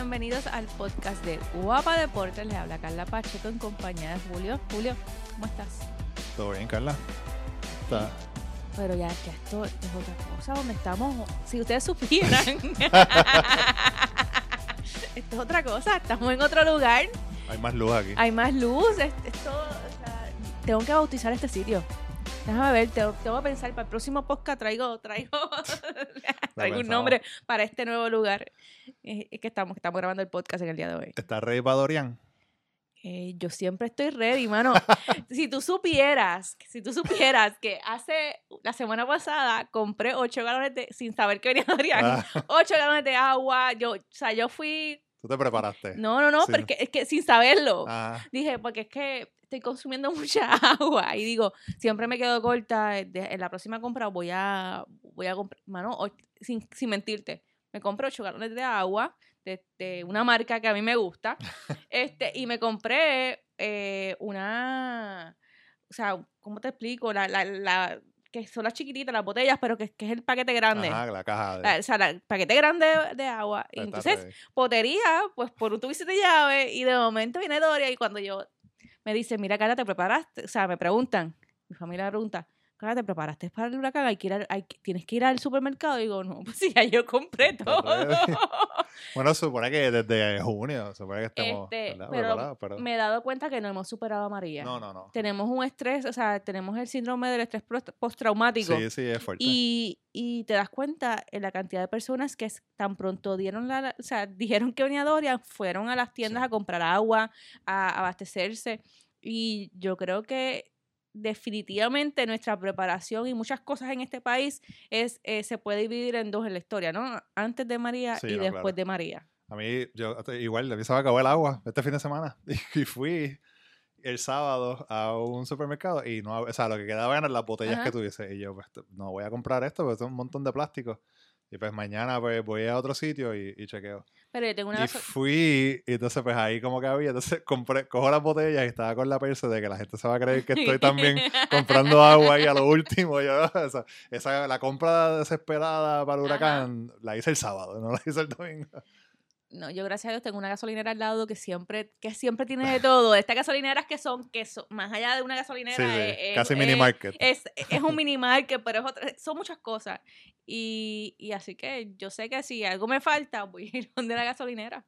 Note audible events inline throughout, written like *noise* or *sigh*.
Bienvenidos al podcast de Guapa Deportes. Les habla Carla Pacheco en compañía de Julio. Julio, ¿cómo estás? ¿Todo bien, Carla? Está. Pero ya que esto es otra cosa donde estamos. Si ustedes supieran. *laughs* *laughs* esto es otra cosa. Estamos en otro lugar. Hay más luz aquí. Hay más luz. es- Esto, o sea, tengo que bautizar este sitio. Déjame ver, tengo, tengo que pensar. Para el próximo podcast traigo, traigo, *laughs* traigo un nombre para este nuevo lugar. Eh, Es que estamos, que estamos grabando el podcast en el día de hoy. ¿Está ready para Dorian? Eh, yo siempre estoy ready, mano. *laughs* si tú supieras, si tú supieras que hace la semana pasada compré 8 galones de, sin saber que venía Adrián, Ah, *laughs* 8 galones de agua, yo, o sea, yo fui, ¿Tú te preparaste? no, no, no, Sí. porque es que sin saberlo, Ah, dije, porque es que estoy consumiendo *laughs* mucha agua y digo, siempre me quedo corta, eh, en la próxima compra voy a, voy a comprar, mano, sin, sin mentirte, me compré 8 galones de agua de, de una marca que a mí me gusta, *laughs* este, y me compré eh, una, o sea, ¿cómo te explico? La, la, la, que son las chiquititas, las botellas, pero que, que es el paquete grande. ajá, la caja de... La- o sea, el paquete grande de, de agua. Y entonces, potería, pues por un tubicito de llave y de momento viene Doria y cuando yo me dice, mira, Cara, ¿te preparaste? O sea, me preguntan, mi familia me pregunta, Cara, ¿te preparaste para el huracán? Hay que ir al- hay ¿Tienes que ir al supermercado? Y digo, no, pues *laughs* sí, ya yo compré todo. *laughs* Bueno, supone que desde junio, supone que estemos Este, pero pero... me he dado cuenta que no hemos superado a María. No, no, no. Tenemos un estrés, o sea, tenemos el síndrome del estrés post- postraumático. Sí, sí, es fuerte. Y, y te das cuenta en la cantidad de personas que tan pronto dieron la, o sea, *laughs* dijeron que venía Dorian, fueron a las tiendas Sí. a comprar agua, a abastecerse. Y yo creo que definitivamente nuestra preparación y muchas cosas en este país es eh, se puede dividir en dos en la historia, ¿no? Antes de María Sí, y no, después claro. de María. A mí, yo igual, a mí se me acabó el agua este fin de semana *laughs* y fui el sábado a un supermercado y no, o sea, lo que quedaba eran las botellas Ajá. que tuviese y yo, pues, no voy a comprar esto porque es un montón de plástico. Y pues mañana pues voy a otro sitio y, y chequeo. Pero yo tengo una Y fui, y entonces pues ahí como que había, entonces compré, cojo las botellas y estaba con la persa de que la gente se va a creer que estoy también *laughs* comprando agua ahí a lo último. Yo, *laughs* esa, esa- la compra desesperada para el Ajá. huracán la hice el sábado, no la hice el domingo. No, yo gracias a Dios tengo una gasolinera al lado que siempre, que siempre tiene de todo. Estas gasolineras que son, que son, más allá de una gasolinera, Sí, sí, es- es- casi es- mini market. Es, es un *laughs* mini market, pero es otra, son muchas cosas. Y, y así que yo sé que si algo me falta, voy a ir *laughs* donde la gasolinera.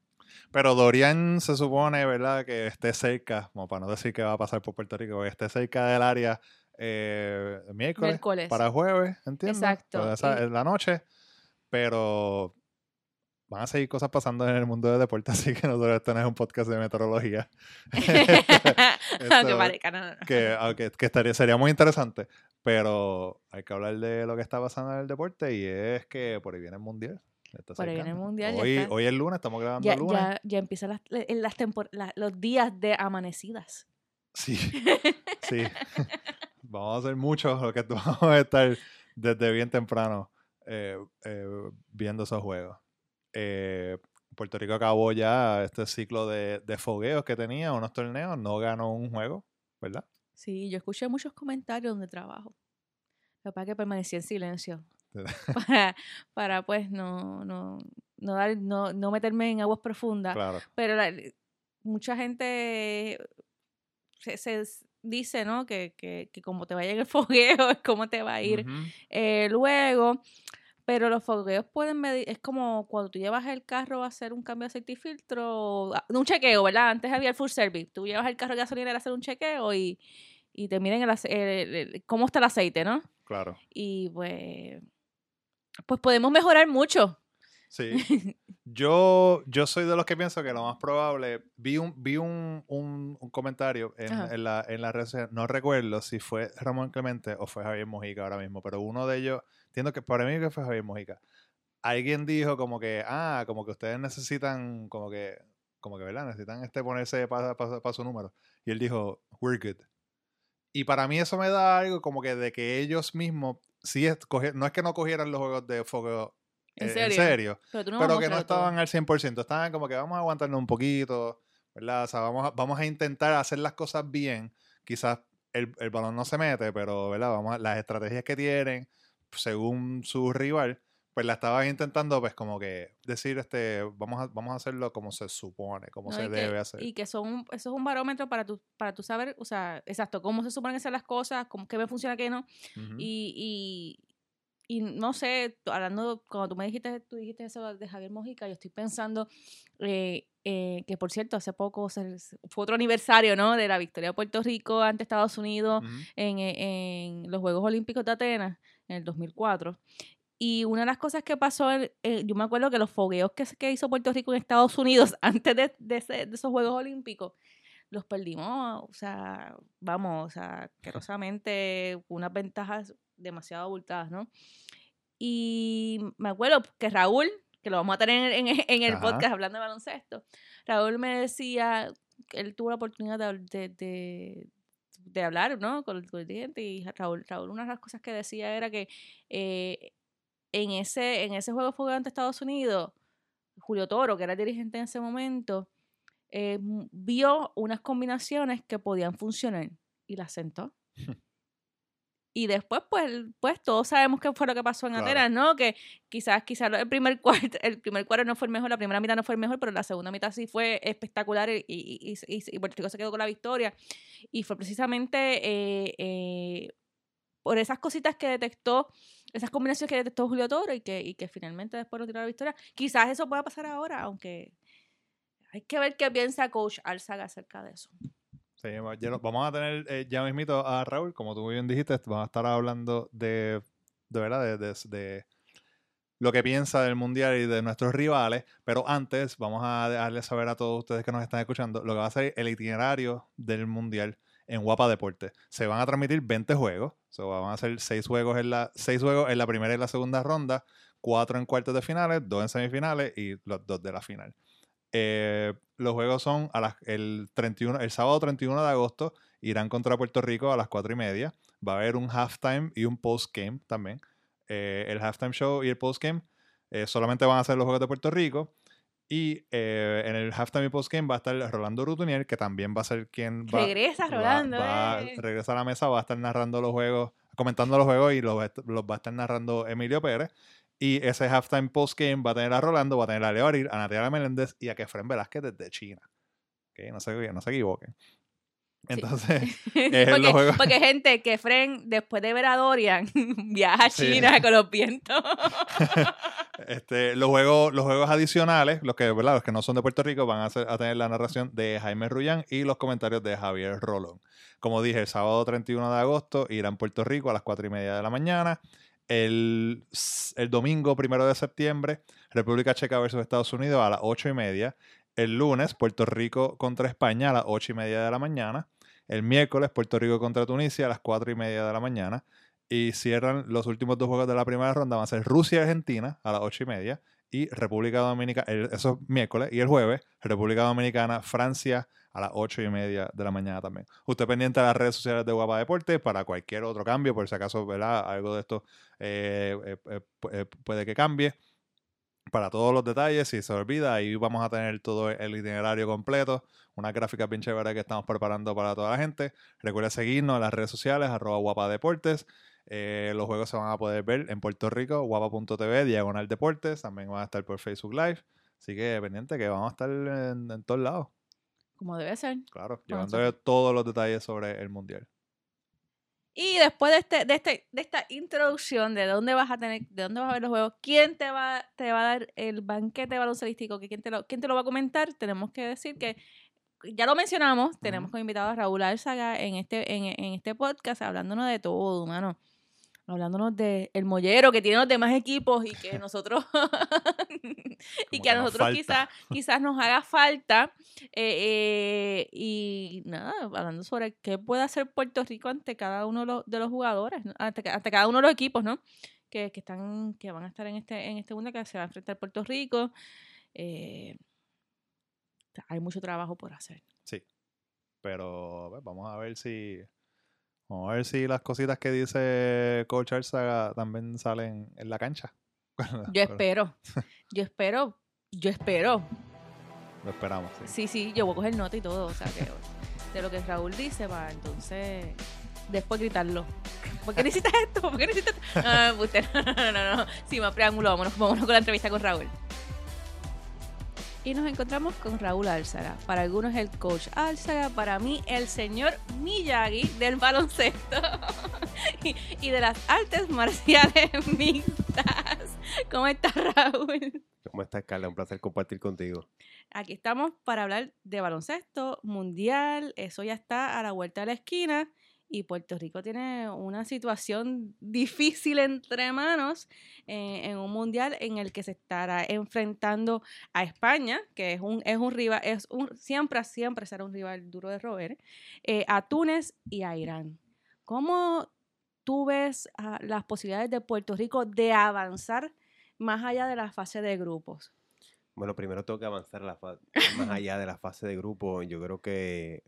Pero Dorian se supone, ¿verdad? Que esté cerca, como para no decir que va a pasar por Puerto Rico, que esté cerca del área eh, miércoles, Miércoles. para jueves, ¿entiendes? Exacto, esa- y- en la noche, pero van a seguir cosas pasando en el mundo de deporte, *laughs* así que nosotros esto no es un podcast de meteorología. *laughs* Aunque Esto- parezca, no, no, no. que, aunque- que estaría, sería muy interesante, pero hay que hablar de lo que está pasando en el deporte y es que por ahí viene el mundial. Por ahí viene el mundial, ya Hoy, está. hoy es lunes, estamos grabando Ya, el lunes. ya, ya empiezan las, las la- los días de amanecidas. Sí, *laughs* sí. vamos a hacer mucho lo que vamos a estar desde bien temprano eh, eh, viendo esos juegos. Eh, Puerto Rico acabó ya este ciclo de, de fogueos que tenía, unos torneos, no ganó un juego, ¿verdad? Sí, yo escuché muchos comentarios donde trabajo. Lo que pasa es que permanecí en silencio. *laughs* Para, para pues no, no, no, dar, no, no meterme en aguas profundas. Claro. Pero la- mucha gente se, se dice, ¿no? Que, que, que como te vaya en el fogueo *laughs* es como te va a ir Ujú. eh, luego. Pero los fogueos pueden medir, es como cuando tú llevas el carro a hacer un cambio de aceite y filtro, un chequeo, ¿verdad? Antes había el full service. Tú llevas el carro de gasolinera a hacer un chequeo y, y te miden el, el- el- cómo está el aceite, ¿no? Claro. Y pues, pues podemos mejorar mucho. Sí. *laughs* Yo, yo soy de los que pienso que lo más probable, vi un, vi un, un- un comentario en, en la, en la red social, no recuerdo si fue Ramón Clemente o fue Javier Mojica ahora mismo, pero uno de ellos, entiendo que para mí que fue Javier Mojica, alguien dijo como que, ah, como que ustedes necesitan, como que, como que, ¿verdad? Necesitan este ponerse para su número. Y él dijo, we're good. Y para mí eso me da algo como que de que ellos mismos, sí, escogi- no es que no cogieran los juegos de fogueo ¿En eh, serio? en serio Pero no pero que no mostrar todo. estaban al 100%, estaban como que vamos a aguantarnos un poquito, ¿verdad? O sea, vamos a, vamos a intentar hacer las cosas bien. Quizás el, el balón no se mete, pero, ¿verdad? Vamos a, las estrategias que tienen según su rival, pues la estaban intentando, pues como que decir, este, vamos a, vamos a hacerlo como se supone, como ¿no? se debe que, hacer. Y que son, eso es un barómetro para tu, para tu saber, o sea, exacto, cómo se suponen hacer las cosas, cómo, qué me funciona, qué no. Y, y, y no sé, tú- hablando, cuando tú me dijiste, tú dijiste eso de Javier Mojica, yo estoy pensando eh, eh, que, por cierto, hace poco se- fue otro aniversario, ¿no? De la victoria de Puerto Rico ante Estados Unidos en, eh, en los Juegos Olímpicos de Atenas en el 2004. Y una de las cosas que pasó, eh, yo me acuerdo que los fogueos que, que hizo Puerto Rico en Estados Unidos *laughs* antes de, de ese- de esos Juegos Olímpicos, los perdimos, o sea, vamos, o sea, asquerosamente, con unas ventajas demasiado abultadas, ¿no? Y me acuerdo que Raúl, que lo vamos a tener en, en el Ajá. podcast hablando de baloncesto, Raúl me decía que él tuvo la oportunidad de, de, de- hablar, ¿no? Con el, dirigente y Raúl, Raúl, una de las cosas que decía era que eh, en, ese, en ese juego fuego ante Estados Unidos, Julio Toro, que era dirigente en ese momento, eh, vio unas combinaciones que podían funcionar y las sentó. *laughs* Y después, pues, pues todos sabemos qué fue lo que pasó en Claro. Atenas, ¿no? Que quizás, quizás el primer *laughs* cuarto, el primer cuarto no fue el mejor, la primera mitad no fue el mejor, pero la segunda mitad sí fue espectacular y, y, y, y- y Puerto Rico se quedó con la victoria. Y fue precisamente eh, eh, por esas cositas que detectó, esas combinaciones que detectó Julio Toro y que, y que finalmente después nos tiró la victoria. Quizás eso pueda pasar ahora, aunque hay que ver qué piensa Coach Alzaga acerca de eso. Vamos a tener eh, ya mismito a Raúl, como tú muy bien dijiste, vamos a estar hablando de, de verdad, de, lo que piensa del Mundial y de nuestros rivales, pero antes vamos a dejarles saber a todos ustedes que nos están escuchando lo que va a ser el itinerario del Mundial en Guapa Deportes. Se van a transmitir 20 juegos, so, van a ser 6 juegos, en la, seis juegos en la primera y la segunda ronda, 4 en cuartos de finales, 2 en semifinales y los 2 de la final. Eh, los juegos son a las, el, 31, el sábado 31 de agosto. Irán contra Puerto Rico a las 4 y media. Va a haber un halftime y un postgame también. Eh, el halftime show y el postgame eh, solamente van a ser los juegos de Puerto Rico. Y eh, en el halftime y postgame va a estar Rolando Rutunier, que también va a ser quien va, Regresa Rolando. va- eh. regresa a la mesa, va a estar narrando los juegos, comentando los juegos y los, los va a estar narrando Emilio Pérez. Y ese halftime postgame va a tener a Rolando, va a tener a Leo Aril, a Natalia Meléndez y a Kefren Velázquez desde China. Ok, No, se, no se equivoquen. Entonces, *laughs* *laughs* los porque, gente que Fren, después de ver a Dorian, *laughs* viaja a Sí. China con los vientos. este, los, juegos, los juegos adicionales, los que, ¿verdad? los que no son de Puerto Rico, van a, ser- a tener la narración de Jaime Rullán y los comentarios de Javier Rolón. Como dije, el sábado 31 de agosto irán a Puerto Rico a las 4 y media de la mañana. El, el domingo primero de septiembre, República Checa versus Estados Unidos a las 8 y media. El lunes, Puerto Rico contra España a las 8 y media de la mañana. El miércoles, Puerto Rico contra Tunisia a las 4 y media de la mañana. Y cierran los últimos dos juegos de la primera ronda. Van a ser Rusia y Argentina a las 8 y media. Y República Dominicana, el- eso es miércoles. Y el jueves, República Dominicana, Francia a las 8 y media de la mañana también. Usted pendiente de las redes sociales de Guapa Deporte para cualquier otro cambio, por si acaso, ¿verdad? Algo de esto eh, eh, eh, pu- puede que cambie. Para todos los detalles, si se olvida, ahí vamos a tener todo el itinerario completo, unas gráficas bien chéveres que estamos preparando para toda la gente. Recuerda seguirnos en las redes sociales, arroba Guapa Deportes. Eh, los juegos se van a poder ver en Puerto Rico, guapa.tv, diagonal deportes. También van a estar por Facebook Live. Así que pendiente que vamos a estar en todos lados, Como debe ser. claro, llevándole todos los detalles sobre el mundial. Y después de este, de este, de esta introducción de dónde vas a tener, de dónde vas a ver los juegos, quién te va, te va a dar el banquete baloncelístico, que quién te lo, quién te lo va a comentar, tenemos que decir que ya lo mencionamos, tenemos Ujú. como invitado a Raúl Alzaga en este, en, en este podcast, hablándonos de todo, mano. Hablándonos de el mollero que tiene los demás equipos y que nosotros *laughs* y que a nosotros quizás quizás nos haga falta eh, eh, y nada hablando sobre qué puede hacer Puerto Rico ante cada uno de los, de los jugadores ante cada uno de los equipos no que, que están que van a estar en este en este mundo que se va a enfrentar Puerto Rico eh, hay mucho trabajo por hacer Sí. Pero pues, vamos a ver si. Vamos a ver si las cositas que dice Coach Arzaga también salen en la cancha. *laughs* yo espero *laughs* yo espero yo espero Lo esperamos, sí. Sí, sí, yo voy a coger nota y todo, o sea que *laughs* de lo que Raúl dice para entonces después gritarlo. ¿Por qué necesitas esto? ¿Por qué necesitas esto? No, no, no, no, no. Sí, más preámbulo, vámonos, vámonos con la entrevista con Raúl. Y nos encontramos con Raúl Álzaga. Para algunos el coach Álzaga, para mí el señor Miyagi del baloncesto *laughs* y, y de las artes marciales *laughs* mixtas. ¿Cómo estás, Raúl? ¿Cómo estás, Carla? Un placer compartir contigo. Aquí estamos para hablar de baloncesto mundial. Eso ya está a la vuelta de la esquina. Y Puerto Rico tiene una situación difícil entre manos eh, en un mundial en el que se estará enfrentando a España, que es un, es un rival, es un, siempre, siempre será un rival duro de roer, eh, a Túnez y a Irán. ¿Cómo tú ves ah, las posibilidades de Puerto Rico de avanzar más allá de la fase de grupos? Bueno, primero tengo que avanzar más allá de la fase de grupo. Yo creo que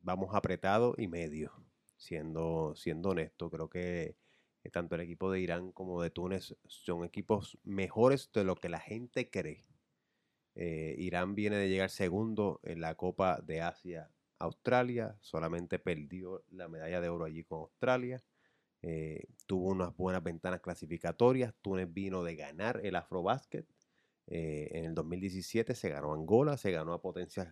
vamos apretado y medio, siendo, siendo honesto. Creo que eh, tanto el equipo de Irán como de Túnez son equipos mejores de lo que la gente cree. Eh, Irán viene de llegar segundo en la Copa de Asia Australia, solamente perdió la medalla de oro allí con Australia. Eh, tuvo unas buenas ventanas clasificatorias. Túnez vino de ganar el Afrobasket. En el 2017 se ganó Angola, se ganó a potencias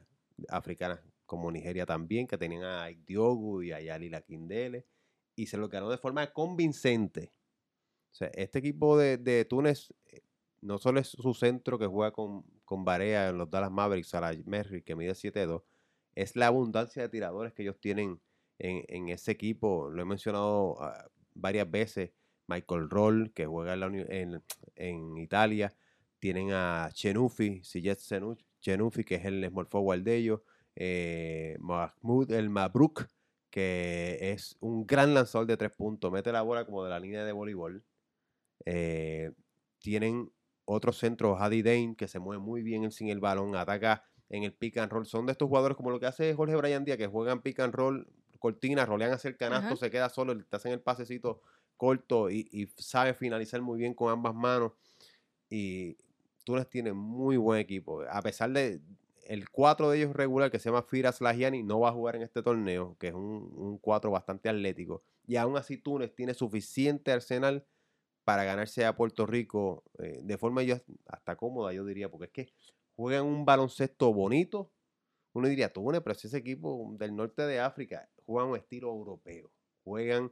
africanas como Nigeria también, que tenían a Ike y a Yali Lakindele, y se lo ganó de forma convincente. O sea, este equipo de, de Túnez eh, no solo es su centro que juega con, con Barea en los Dallas Mavericks, a la Merrick, que mide 7'2, es la abundancia de tiradores que ellos tienen en, en ese equipo. Lo he mencionado ah, varias veces. Michael Roll, que juega en, la en- en Italia. Tienen a Chenufi, Sijet Chenufi, que es el small forward de ellos. Eh, Mahmoud El Mabruk, que es un gran lanzador de tres puntos. Mete la bola como de la línea de voleibol. Eh, tienen otro centro, Hadi Dane, que se mueve muy bien sin el balón, ataca en el pick and roll. Son de estos jugadores como lo que hace Jorge Bryan Díaz, que juegan pick and roll, cortina, rolean hacia el canasto, Ajá. se queda solo, te hacen el pasecito corto y, y sabe finalizar muy bien con ambas manos. Y Túnez tiene muy buen equipo. A pesar de el 4 de ellos regular, que se llama Firas Lagiani, no va a jugar en este torneo, que es un, un 4 bastante atlético. Y aún así Túnez tiene suficiente arsenal para ganarse a Puerto Rico eh, de forma yo hasta cómoda, yo diría, porque es que juegan un baloncesto bonito. Uno diría, Túnez, pero si ese equipo del norte de África juegan un estilo europeo. Juegan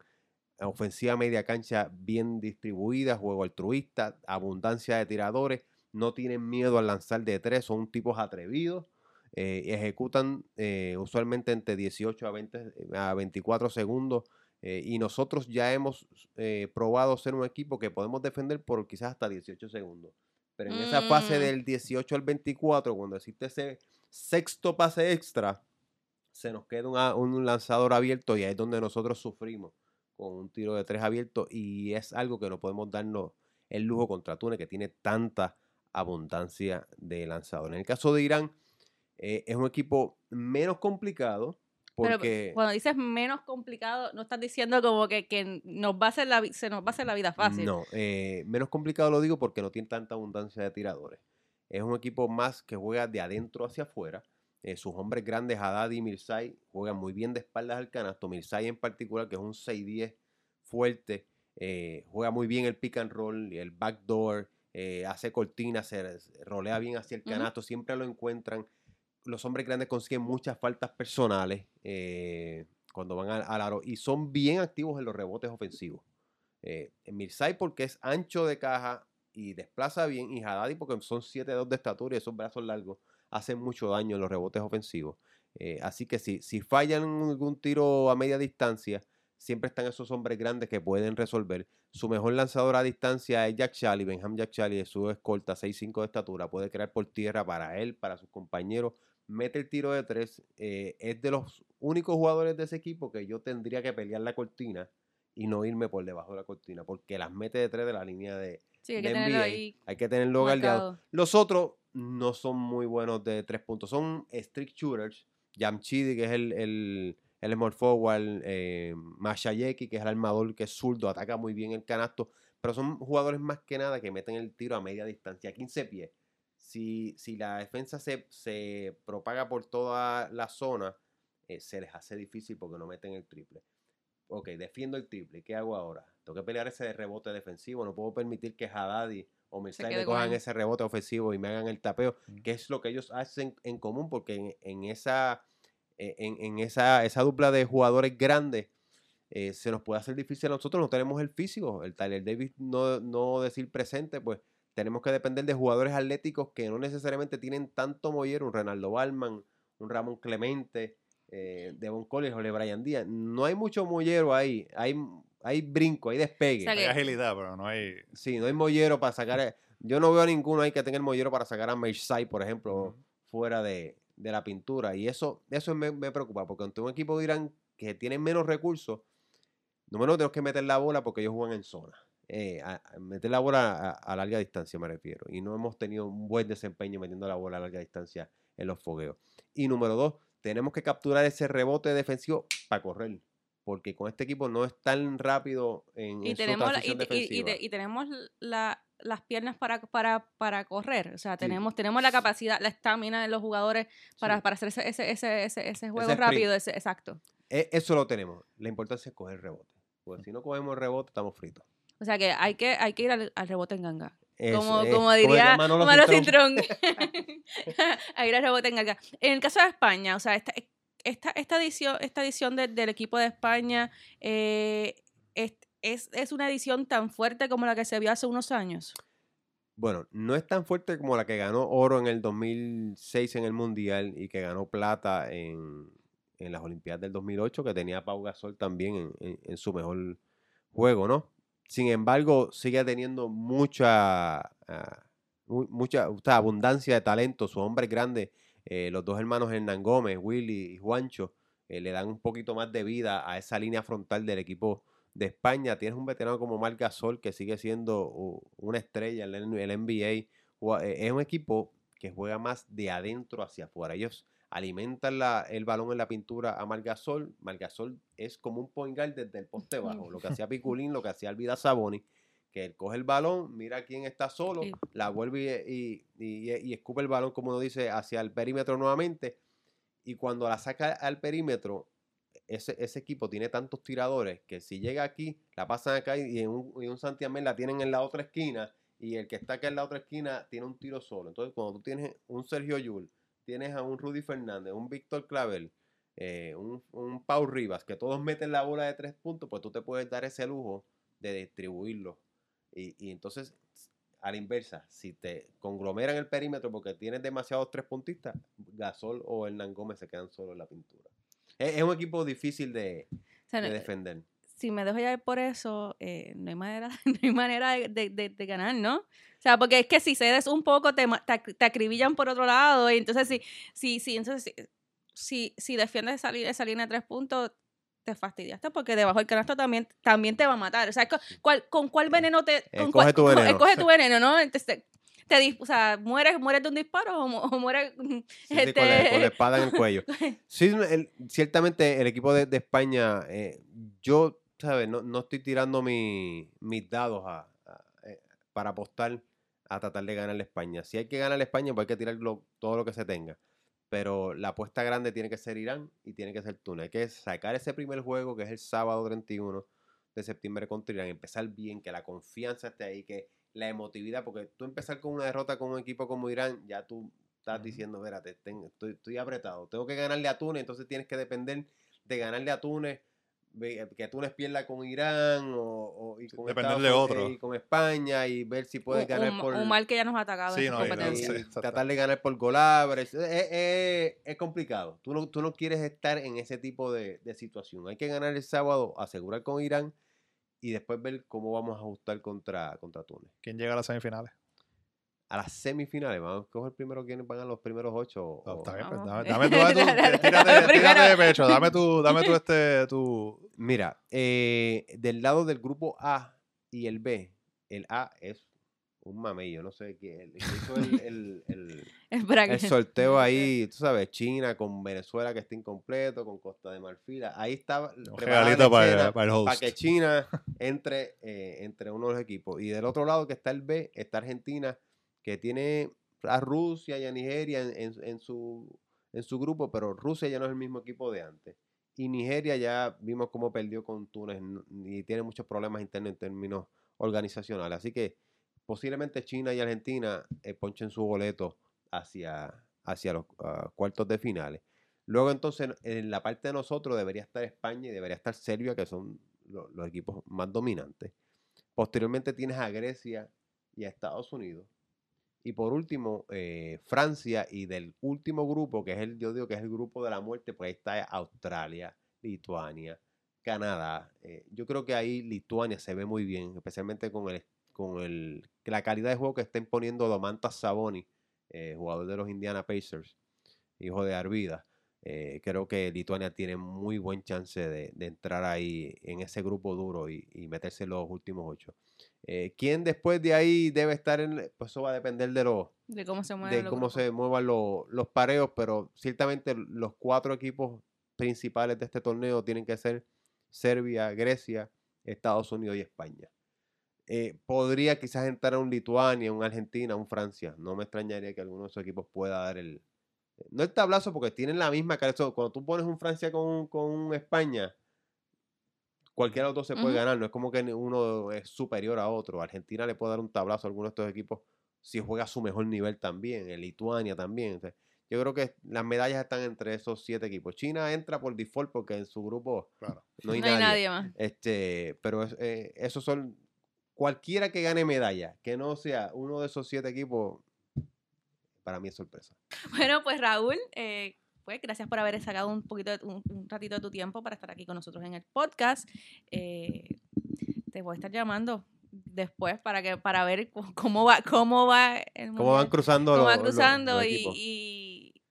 ofensiva media cancha bien distribuida, juego altruista, abundancia de tiradores, no tienen miedo al lanzar de tres, son tipos atrevidos, eh, ejecutan eh, usualmente entre 18 a, 20, a 24 segundos eh, y nosotros ya hemos probado ser un equipo que podemos defender por quizás hasta 18 segundos. Pero en esa fase Mm. del 18 al 24, cuando existe ese sexto pase extra, se nos queda un, lanzador abierto y ahí es donde nosotros sufrimos con un tiro de tres abierto y es algo que no podemos darnos el lujo contra Túnez que tiene tanta abundancia de lanzadores. En el caso de Irán, eh, es un equipo menos complicado Pero porque cuando dices menos complicado, no estás diciendo como que, que nos va a hacer la, se nos va a hacer la vida fácil. no, eh, menos complicado lo digo porque no tiene tanta abundancia de tiradores. Es un equipo más que juega de adentro hacia afuera. Eh, sus hombres grandes, Haddad y Mirzai, juegan muy bien de espaldas al canasto. Mirzai en particular, que es un 6-10 fuerte, eh, juega muy bien el pick and roll y el backdoor, eh, hace cortinas, se rolea bien hacia el canasto, siempre lo encuentran. Los hombres grandes consiguen muchas faltas personales eh, cuando van al, al aro y son bien activos en los rebotes ofensivos. Eh, en Mirzai porque es ancho de caja y desplaza bien, y Haddadi porque son 7-2 de estatura y esos brazos largos hacen mucho daño en los rebotes ofensivos. Eh, así que si, si fallan algún tiro a media distancia, siempre están esos hombres grandes que pueden resolver. Su mejor lanzador a distancia es Jack Shally, Benham Jack Shally, es su escolta, 6'5 de estatura, puede crear por tierra para él, para sus compañeros, mete el tiro de tres, eh, es de los únicos jugadores de ese equipo que yo tendría que pelear la cortina y no irme por debajo de la cortina, porque las mete de tres de la línea de, Sí, hay que de NBA. ahí hay que tenerlo guardado. marcado. Los otros no son muy buenos de tres puntos. Son strict shooters. Yamchidi, que es el, el, el small forward. Eh, Mashayeki, que es el armador, que es zurdo, ataca muy bien el canasto. Pero son jugadores más que nada que meten el tiro a media distancia, a 15 pies. Si, si la defensa se, se propaga por toda la zona, eh, se les hace difícil porque no meten el triple. ok, defiendo el triple, ¿qué hago ahora? Tengo que pelear ese rebote defensivo, no puedo permitir que Haddadi o Mirzai quede me cojan ese rebote ofensivo y me hagan el tapeo, Mm. que es lo que ellos hacen en común, porque en, en esa, en, en esa, esa dupla de jugadores grandes eh, se nos puede hacer difícil a nosotros, no tenemos el físico, el Tyler Davis no, no decir presente, pues tenemos que depender de jugadores atléticos que no necesariamente tienen tanto mollero, un Renaldo Balman, un Ramón Clemente, eh, Devon Collins o Brian Díaz. No hay mucho mollero ahí, hay, hay brinco, hay despegue. O sea Hay agilidad, pero no hay. Sí, no hay mollero para sacar. a- Yo no veo a ninguno ahí que tenga el mollero para sacar a Mersai, por ejemplo, fuera de, de la pintura. Y eso, eso me, me preocupa, porque ante un equipo de Irán que tiene menos recursos, número uno, tenemos que meter la bola porque ellos juegan en zona. Eh, a- a meter la bola a, a larga distancia, me refiero. Y no hemos tenido un buen desempeño metiendo la bola a larga distancia en los fogueos. Y número dos, tenemos que capturar ese rebote defensivo para correr. Porque con este equipo no es tan rápido en, y en su tenemos la- y, y tenemos la- las piernas para, para, para correr. O sea, tenemos, tenemos la capacidad, la estamina de los jugadores para, Sí. para hacer ese, ese, ese, ese, ese juego rápido, ese, exacto. E- Eso lo tenemos. La importancia es coger rebote. Porque si no cogemos rebote, estamos fritos. O sea que hay que, hay que ir al, al rebote en ganga. Eso Como, es, como diría Manolo Manolo Cintrón. *laughs* *laughs* A ir al rebote en ganga. En el caso de España, o sea, esta, esta, esta edición, esta edición de- del equipo de España eh, es, es, es una edición tan fuerte como la que se vio hace unos años. Bueno, no es tan fuerte como la que ganó oro en el 2006 en el Mundial y que ganó plata en, en las Olimpiadas del 2008, que tenía Pau Gasol también en, en- en su mejor juego, ¿no? Sin embargo, sigue teniendo mucha, ah, mu- mucha abundancia de talento. Sus hombres grandes, eh, los dos hermanos Hernán Gómez, Willy y Juancho, eh, le dan un poquito más de vida a esa línea frontal del equipo de España. Tienes un veterano como Marc Gasol, que sigue siendo una estrella en el, NBA. Eh, Es un equipo que juega más de adentro hacia afuera. Ellos alimentan la- el balón en la pintura a Margasol. Margasol es como un point guard desde el poste bajo. Lo que hacía Piculín, lo que hacía Alvida Saboni, que él coge el balón, mira quién está solo, la vuelve y, y- y- y escupe el balón, como uno dice, hacia el perímetro nuevamente. Y cuando la saca al perímetro, ese, ese equipo tiene tantos tiradores que si llega aquí, la pasan acá y un, y un Santiamén la tienen en la otra esquina y el que está acá en la otra esquina tiene un tiro solo. Entonces, cuando tú tienes un Sergio Yul, tienes a un Rudy Fernández, un Víctor Clavel, eh, un, un Pau Rivas, que todos meten la bola de tres puntos, pues tú te puedes dar ese lujo de distribuirlo. Y, y entonces, a la inversa, si te conglomeran el perímetro porque tienes demasiados tres puntistas, Gasol o Hernán Gómez se quedan solos en la pintura. Es, es un equipo difícil de, O sea, de no- defender. si me dejo llevar por eso, eh, no hay manera, *laughs* no hay manera de, de- de- de ganar, ¿no? O sea, porque es que si cedes un poco, te, te, te acribillan por otro lado, y entonces si, si, si, entonces, si, si, defiendes esa, li- esa línea de tres puntos, te fastidiaste porque debajo del canasto también, también te va a matar. O sea, ¿con cuál, con cuál veneno te... Con Escoge cuál- tu *laughs* veneno. escoge tu veneno, ¿no? Entonces, te, o sea, mueres, mueres de un disparo o, o mueres... *laughs* Sí, sí, con, la, con la espada en el cuello. *laughs* Sí, el- ciertamente el equipo de, de España, eh, yo, ¿sabes? No, no estoy tirando mi- mis dados a- a- eh, para apostar a tratar de ganar a España. Si hay que ganar a España, pues hay que tirar lo- todo lo que se tenga. Pero la apuesta grande tiene que ser Irán y tiene que ser Túnez. Hay que sacar ese primer juego, que es el sábado 31 de septiembre contra Irán. Empezar bien, que la confianza esté ahí, que la emotividad, porque tú empezar con una derrota con un equipo como Irán, ya tú estás diciendo, espérate, estoy, estoy apretado. Tengo que ganarle a Túnez, entonces tienes que depender de ganarle a Túnez, ve- que Túnez pierda con Irán o, o- y con depender Estados de Unidos otro. y con España y ver si puedes un, ganar un- por un mal que ya nos ha atacado Sí, no, sí, tratar de ganar por golabres. Es, es- es- es complicado. Tú no, tú no quieres estar en ese tipo de, de situación. Hay que ganar el sábado, asegurar con Irán y después ver cómo vamos a ajustar contra, contra Túnez. ¿Quién llega a las semifinales? A las semifinales, vamos a coger primero quiénes van a los primeros ocho. o- No, está bien, pues, dame, dame tú, dame *laughs* tírate, de pecho, dame tú, dame tú este, tu... Mira, eh, del lado del grupo A y el B, el A es un mamello, no sé qué. El, hizo el- el- *laughs* el, sorteo ahí, tú sabes, China con Venezuela que está incompleto, con Costa de Marfil. Ahí estaba Un regalito para, para el host. para que China *laughs* entre, eh, entre uno de los equipos. Y del otro lado que está el B, está Argentina, que tiene a Rusia y a Nigeria en, en- en su, en su grupo, pero Rusia ya no es el mismo equipo de antes. Y Nigeria ya vimos cómo perdió con Túnez y tiene muchos problemas internos en términos organizacionales. Así que posiblemente China y Argentina eh, ponchen su boleto hacia, hacia los ah, cuartos de finales. Luego entonces en la parte de nosotros debería estar España y debería estar Serbia, que son lo- los equipos más dominantes. Posteriormente tienes a Grecia y a Estados Unidos. Y por último, eh, Francia y del último grupo, que es el, yo digo que es el grupo de la muerte, pues ahí está Australia, Lituania, Canadá. Eh, yo creo que ahí Lituania se ve muy bien, especialmente con el con el, la calidad de juego que está imponiendo Domantas Saboni, eh, jugador de los Indiana Pacers, hijo de Arvida. Eh, creo que Lituania tiene muy buen chance de, de entrar ahí en ese grupo duro y, y meterse en los últimos ocho. Eh, ¿Quién después de ahí debe estar en.? Pues eso va a depender de los, De cómo se mueve. de cómo se muevan los, los pareos, pero ciertamente los cuatro equipos principales de este torneo tienen que ser Serbia, Grecia, Estados Unidos y España. Eh, podría quizás entrar un Lituania, un Argentina, un Francia. No me extrañaría que alguno de esos equipos pueda dar el. No el tablazo, porque tienen la misma cara. Cuando tú pones un Francia con, un- con un España, cualquiera de los dos se puede ganar. No es como que uno es superior a otro. Argentina le puede dar un tablazo a alguno de estos equipos si juega a su mejor nivel también. En Lituania también. O sea, yo creo que las medallas están entre esos siete equipos. China entra por default porque en su grupo Claro. no hay, *laughs* no hay nadie. nadie más. Este, pero es- eh, esos son cualquiera que gane medalla, que no sea uno de esos siete equipos, para mí es sorpresa. *laughs* Bueno, pues Raúl, eh, pues gracias por haber sacado un poquito, de- un, un ratito de tu tiempo para estar aquí con nosotros en el podcast. Eh, te voy a estar llamando después para que para ver cómo va cómo va el ¿Cómo van cruzando cómo los, va los- cruzando los y, y,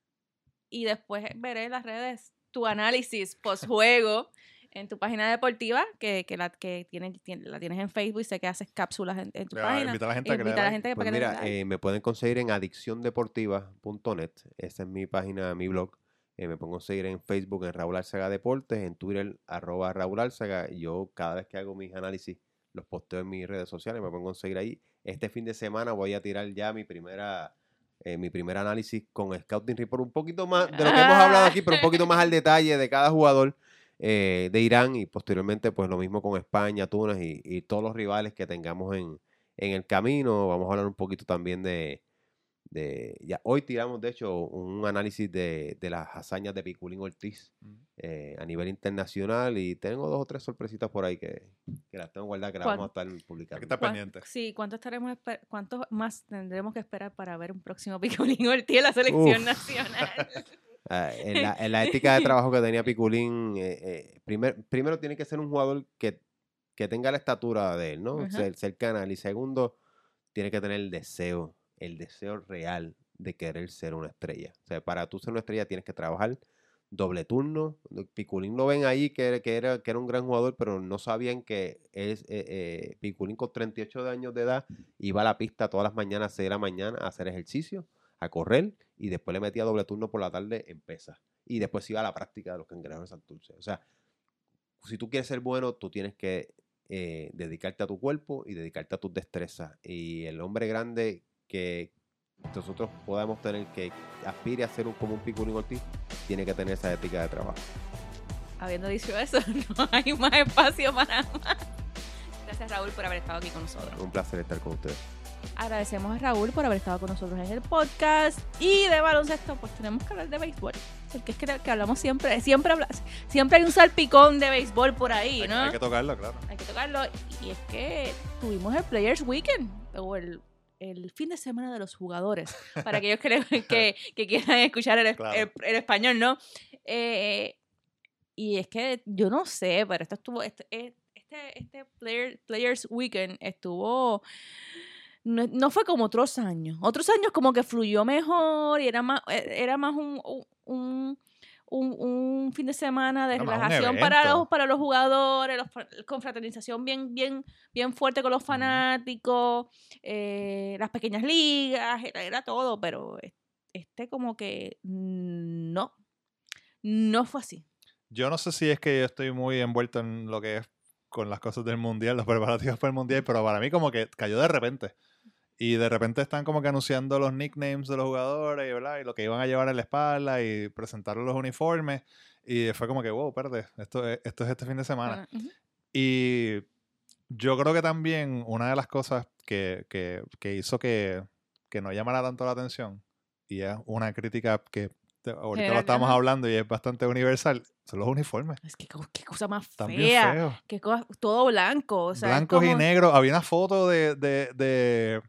y después veré en las redes tu análisis post juego en tu página deportiva que, que la que tienes, tien- la tienes en Facebook y sé que haces cápsulas en, en tu página. invita a la gente a que a la gente Pues mira, eh, me pueden conseguir en adicciondeportiva.net. Esa es mi página, mi blog. Eh, me pueden conseguir en Facebook en Raúl Arzaga Deportes, en Twitter arroba Raúl Arzaga. y Yo cada vez que hago mis análisis los posteo en mis redes sociales, me pueden conseguir ahí. Este fin de semana voy a tirar ya mi primera eh, mi primer análisis con Scouting Report, un poquito más de lo que hemos hablado aquí, pero un poquito más al *laughs* detalle de cada jugador eh, de Irán y posteriormente pues lo mismo con España, Túnez y, y todos los rivales que tengamos en, en el camino. Vamos a hablar un poquito también de, de ya hoy tiramos de hecho un análisis de, de las hazañas de Piculín Ortiz Mm. eh, a nivel internacional y tengo dos o tres sorpresitas por ahí que, que las tengo guardadas que las vamos a estar Hay publicando. que estar ¿Cuán- pendiente. Sí, ¿cuánto estaremos ¿cuántos más tendremos que esperar para ver un próximo *laughs* Picolín Ortiz en la selección Uf. nacional? Ah, en, la, en la *laughs* ética de trabajo que tenía Piculín, eh, eh, primer- primero tiene que ser un jugador que, que tenga la estatura de él, ¿no? Ajá. Ser, ser canal. Y segundo, tiene que tener el deseo, el deseo real de querer ser una estrella. O sea, para tú ser una estrella tienes que trabajar doble turno. Piculín lo ven ahí que, era- que, era, que era un gran jugador, pero no sabían que es eh, eh, Piculín con 38 años de edad iba a la pista todas las mañanas, 6 de la mañana, a hacer ejercicio, a correr, y después le metía doble turno por la tarde en pesas. Y después iba a la práctica de los cangrejos de Santurce. O sea, si tú quieres ser bueno, tú tienes que eh, dedicarte a tu cuerpo y dedicarte a tus destrezas. Y el hombre grande que nosotros podamos tener que aspire a ser un, como un Piculín Ortiz, tiene que tener esa ética de trabajo. Habiendo dicho eso, *laughs* no hay más espacio para más. Gracias Raúl por haber estado aquí con nosotros. Un placer estar con ustedes. Agradecemos a Raúl por haber estado con nosotros en el podcast. Y de baloncesto, pues tenemos que hablar de béisbol. Porque es que, que hablamos siempre, siempre, habla- siempre hay un salpicón de béisbol por ahí, Hay, ¿no? hay que tocarlo, claro. hay que tocarlo. Y es que tuvimos el Players Weekend, o el, el fin de semana de los jugadores, para aquellos que, *laughs* que, que quieran escuchar el, Claro. el- el español, ¿no? Eh, y es que yo no sé, pero esto estuvo, este, eh, este, este Player- Players Weekend estuvo... No, no fue como otros años. Otros años como que fluyó mejor y era más, eh, era más un, un- un, un, fin de semana de Era relajación para los, para los jugadores, los confraternización bien, bien, bien fuerte con los fanáticos, eh, las pequeñas ligas, era, era todo, pero es- este como que no, no fue así. Yo no sé si es que yo estoy muy envuelto en lo que es con las cosas del mundial, los preparativos para el mundial, pero para mí como que cayó de repente. Y de repente están como que anunciando los nicknames de los jugadores, ¿verdad? Y lo que iban a llevar en la espalda y presentar los uniformes. Y fue como que, wow, espérate, esto, es- esto es este fin de semana. Ujú. Y yo creo que también una de las cosas que, que- que hizo que, que no llamara tanto la atención, y es una crítica que ahorita General, lo estamos ajá. hablando y es bastante universal, son los uniformes. Es que qué cosa más fea. Qué cosa, todo blanco. O sea, Blancos y como- negros. Había una foto de, de, de-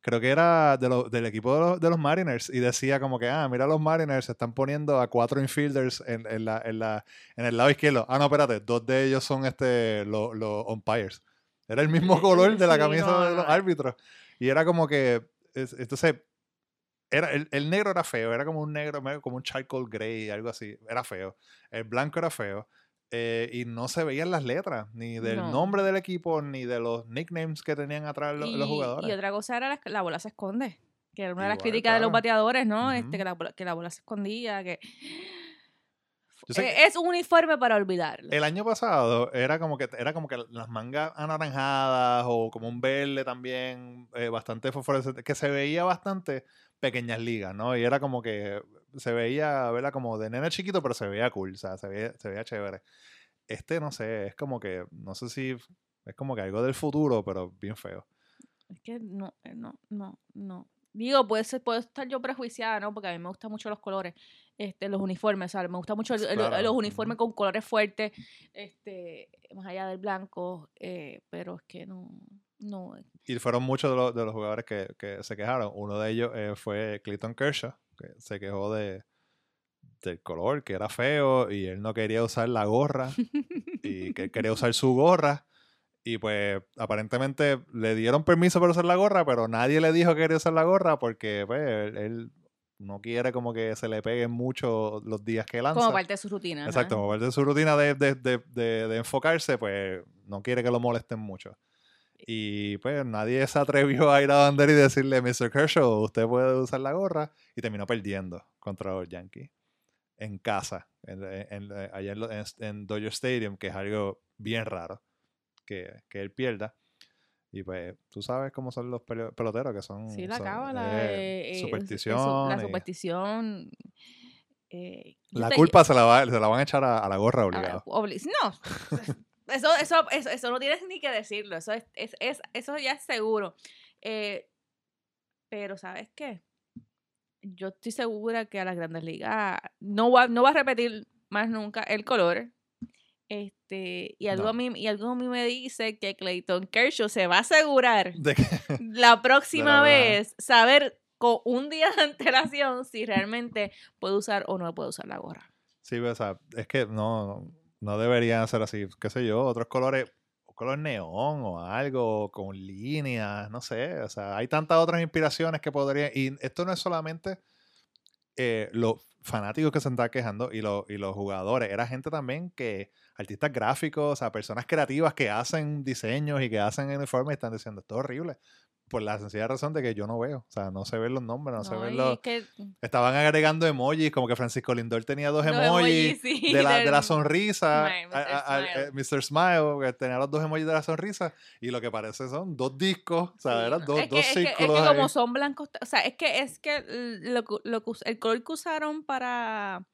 creo que era de lo- del equipo de los, de los Mariners y decía como que, ah, mira los Mariners se están poniendo a cuatro infielders en, en la, en, la, en el lado izquierdo. Ah, no, espérate, dos de ellos son este los, los umpires. Era el mismo color de la Sí, camisa no, de los árbitros. Y era como que, es- entonces, era, el, el negro era feo, era como un negro, como un charcoal gray, algo así, era feo. El blanco era feo. eh, y no se veían las letras, ni del No. nombre del equipo, ni de los nicknames que tenían atrás lo- los Y- jugadores. Y otra cosa era la, la bola se esconde. Que era una de las críticas de los bateadores, ¿no? Este, que, la, bola- que la bola se escondía, que... Eh, es un uniforme para olvidarlo. El año pasado era como que era como que las mangas anaranjadas o como un verde también, eh, bastante fosforescente, que se veía bastante pequeñas ligas, ¿no? Y era como que se veía, ¿verdad? Como de nene chiquito, pero se veía cool, o sea, se veía, se veía chévere. Este, no sé, es como que, no sé si es como que algo del futuro, pero bien feo. Es que no, eh, no, no, no. Digo, puede ser, puedo estar yo prejuiciada, ¿no? Porque a mí me gustan mucho los colores, este, los uniformes, ¿sabes? Me gusta mucho el- el- Claro, los ujú. uniformes con colores fuertes, este, más allá del blanco, eh, pero es que no, no. Y fueron muchos de los, de los jugadores que, que se quejaron. Uno de ellos eh, fue Clayton Kershaw, que se quejó de, del color, que era feo, y él no quería usar la gorra, y que él quería *laughs* usar su gorra. Y pues aparentemente le dieron permiso para usar la gorra, pero nadie le dijo que quería usar la gorra porque pues, él, él no quiere como que se le peguen mucho los días que lanza. Como parte de su rutina. Exacto, como parte de su rutina de- de- de- de enfocarse, pues no quiere que lo molesten mucho. Y pues nadie se atrevió a ir a Bander y decirle, Mr. Kershaw, usted puede usar la gorra. Y terminó perdiendo contra los Yankees en casa, en, en- en- allá en, Dodger Stadium, que es algo bien raro que, que él pierda. Y pues tú sabes cómo son los peloteros, que son, Sí, la son, cábala, eh, eh, eh, su- superstición. la superstición. eh, la culpa se la, va- se la van a echar a, a la gorra a- obligado. obli- no, eso, eso, eso, eso no tienes ni que decirlo, eso, es, es, es- eso ya es seguro. Eh, pero ¿sabes qué? Yo estoy segura que a las grandes ligas no va, no va a repetir más nunca el color. Este, y algo, No. a mí, y algo a mí me dice que Clayton Kershaw se va a asegurar De que- *laughs* la próxima vez saber con un día de antelación si realmente puede usar o no puede usar la gorra. Sí, o sea, es que no, no deberían ser así, qué sé yo, otros colores, color neón o algo con líneas, no sé, o sea, hay tantas otras inspiraciones que podrían, y esto no es solamente eh, los fanáticos que se están quejando y, los y los jugadores, era gente también que, artistas gráficos, o sea, personas creativas que hacen diseños y que hacen uniformes y están diciendo, esto es horrible, por la sencilla razón de que yo no veo, o sea, no se ven los nombres, no, se No, ven y los... que Estaban agregando emojis, como que Francisco Lindor tenía dos los emojis sí, de la, de la sonrisa, a- Mr. a- eh, Mr. Smile, que tenía los dos emojis de la sonrisa, y lo que parece son dos discos, o sea, eran dos, es que, dos es que- es círculos que como son blancos, o sea, es que es que lo, lo el color que usaron para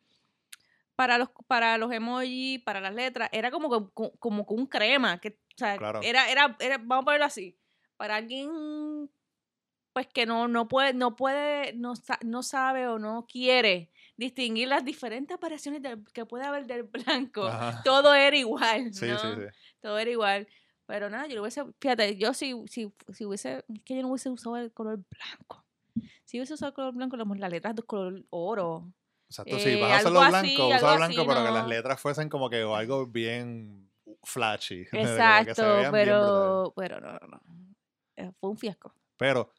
para los para los emojis, para las letras, era como como con un crema, que o sea, Claro. era era era vamos a ponerlo así, para alguien pues que no no puede no puede no, no sabe o no quiere distinguir las diferentes variaciones del- que puede haber del blanco. Ajá. Todo era igual, Sí, ¿no? sí, sí. todo era igual. Pero nada, yo lo hubiese, fíjate, yo si, si, si hubiese, es que yo no hubiese usado el color blanco. Si hubiese usado el color blanco, las letras de color oro. Exacto, sí, Eh, vas a hacerlo blanco, usa blanco, así, pero que las letras fuesen como que algo bien flashy. *laughs* como que se Exacto, bien pero, pero no, no, no. Eh, Fue un fiasco. Pero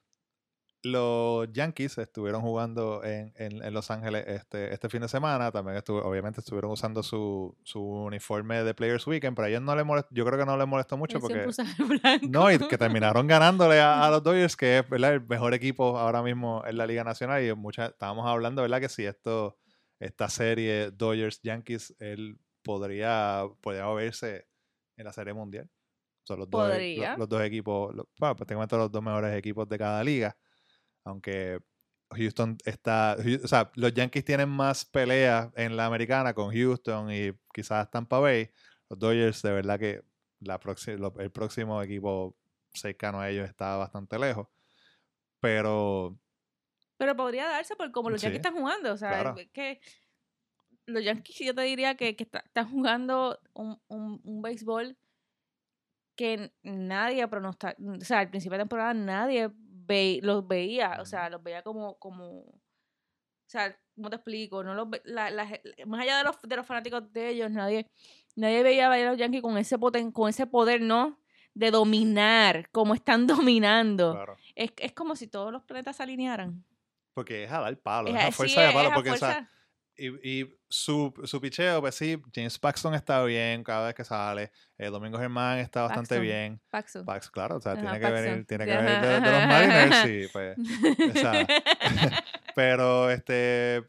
los Yankees estuvieron jugando en, en- en Los Ángeles este, este fin de semana. También estuvo, obviamente estuvieron usando su, su uniforme de Players Weekend, pero a ellos no les molestó, yo creo que no les molestó mucho Él porque... *laughs* No, y que terminaron ganándole a, a los Dodgers, que es ¿verdad? el mejor equipo ahora mismo en la Liga Nacional. Y mucha, estábamos hablando, ¿verdad? Que si esto, esta serie Dodgers-Yankees, él podría, podría verse en la Serie Mundial. Son los dos, los, los dos equipos, los- bueno, prácticamente los dos mejores equipos de cada liga. Aunque Houston está. O sea, los Yankees tienen más peleas en la americana con Houston y quizás Tampa Bay. Los Dodgers, de verdad que la lo- el próximo equipo cercano a ellos está bastante lejos. Pero Pero podría darse por como los Sí, Yankees están jugando. O sea, claro. es que los Yankees yo te diría que, que está- están jugando un, un, un béisbol que nadie pronostica. O sea, al principio de temporada nadie ve, los veía. O sea, los veía como... como o sea, ¿cómo te explico? No los ve- la- la más allá de los, de los fanáticos de ellos, nadie, nadie veía a los Yankees con ese, poten, con ese poder, ¿no? De dominar, como están *laughs* dominando. claro. Es, es como si todos los planetas se alinearan. Porque es a dar palo, es, Es a fuerza de es palo. Porque, o sea, fuerza. y, y su, su picheo, pues sí, James Paxton está bien cada vez que sale. eh, Domingo Germán está bastante Paxton. bien. Paxson. Pax, claro, o sea, Ajá, tiene que Paxton. venir, tiene que Ajá, venir de, de los Mariners, sí, pues. esa- *laughs* *laughs* Pero este.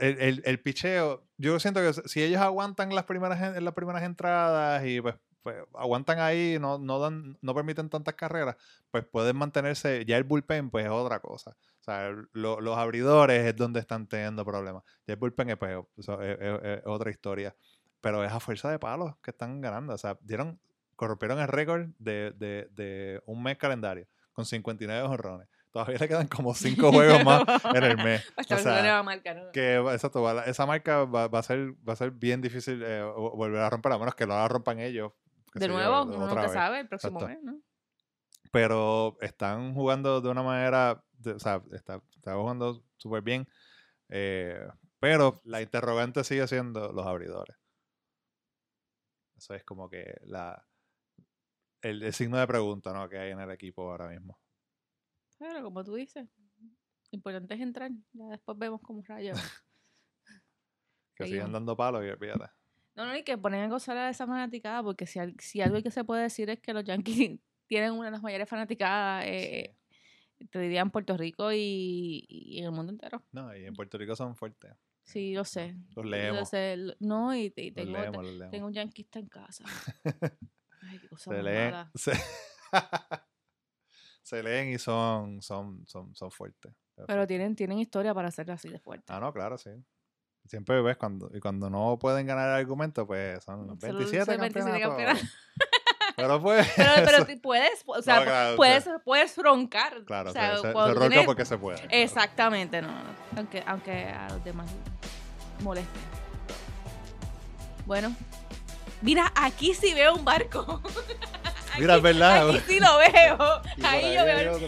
El, el, el picheo, yo siento que si ellos aguantan las primeras las primeras entradas y pues, pues, aguantan ahí, no, no dan, no permiten tantas carreras, pues pueden mantenerse. Ya el bullpen, pues es otra cosa. O sea, el- lo- los abridores es donde están teniendo problemas. Ya el bullpen es, pues, es- es- es otra historia. Pero es a fuerza de palos que están ganando. O sea, dieron, corrompieron el récord de, de, de un mes calendario con 59 honrones. Todavía le quedan como 5 juegos más *laughs* en el mes. O sea, nueva marca, ¿no? que exacto, esa marca va, va a ser va a ser bien difícil eh, vo- volver a romper, a menos que la rompan ellos. De sé yo, nuevo, uno nunca sabe el próximo Exacto. mes, ¿no? Pero están jugando de una manera, de- o sea, está, está jugando súper bien. eh, pero la interrogante sigue siendo los abridores. Eso es como que la el, el signo de pregunta ¿no? que hay en el equipo ahora mismo. Pero como tú dices, lo importante es entrar. Ya después vemos cómo rayos. *laughs* Que sigan dando palos y olvídate. No, no, y que ponen a gozar a esa fanaticada, porque si, si algo que se puede decir es que los Yankees *laughs* tienen una de las mayores fanaticadas, eh, te diría en Puerto Rico y, y en el mundo entero. No, y en Puerto Rico son fuertes. Sí, lo sé. Los Lo leemos. sé, No, y, y Los tengo, leemos, los leemos. tengo un yanquista en casa. *laughs* Ay, qué cosa se leen, *laughs* se, se leen y son, son, son, son fuertes. Pero tienen, tienen historia para ser así de fuerte. Ah, no, claro, sí. Siempre ves cuando, y cuando no pueden ganar el argumento, pues son Solo- 27 son 27 campeonatos. campeonatos. *laughs* Pero pues. *laughs* Pero, pero puedes, o sea, No, claro, puedes, puedes roncar. claro, o sea, se, se- se cuando ronca porque se puede. Exactamente, no, no, Aunque, aunque a los demás moleste. Bueno. Mira, aquí sí veo un barco. *laughs* Mira, es verdad. Aquí sí lo veo. Ahí yo veo,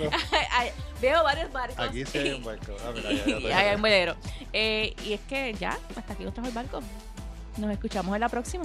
veo varios barcos. Aquí sí hay un barco. Ah, mira, ya, ya *laughs* y te- hay un velero. Eh, y es que ya, hasta aquí nos trajo el barco. Nos escuchamos en la próxima.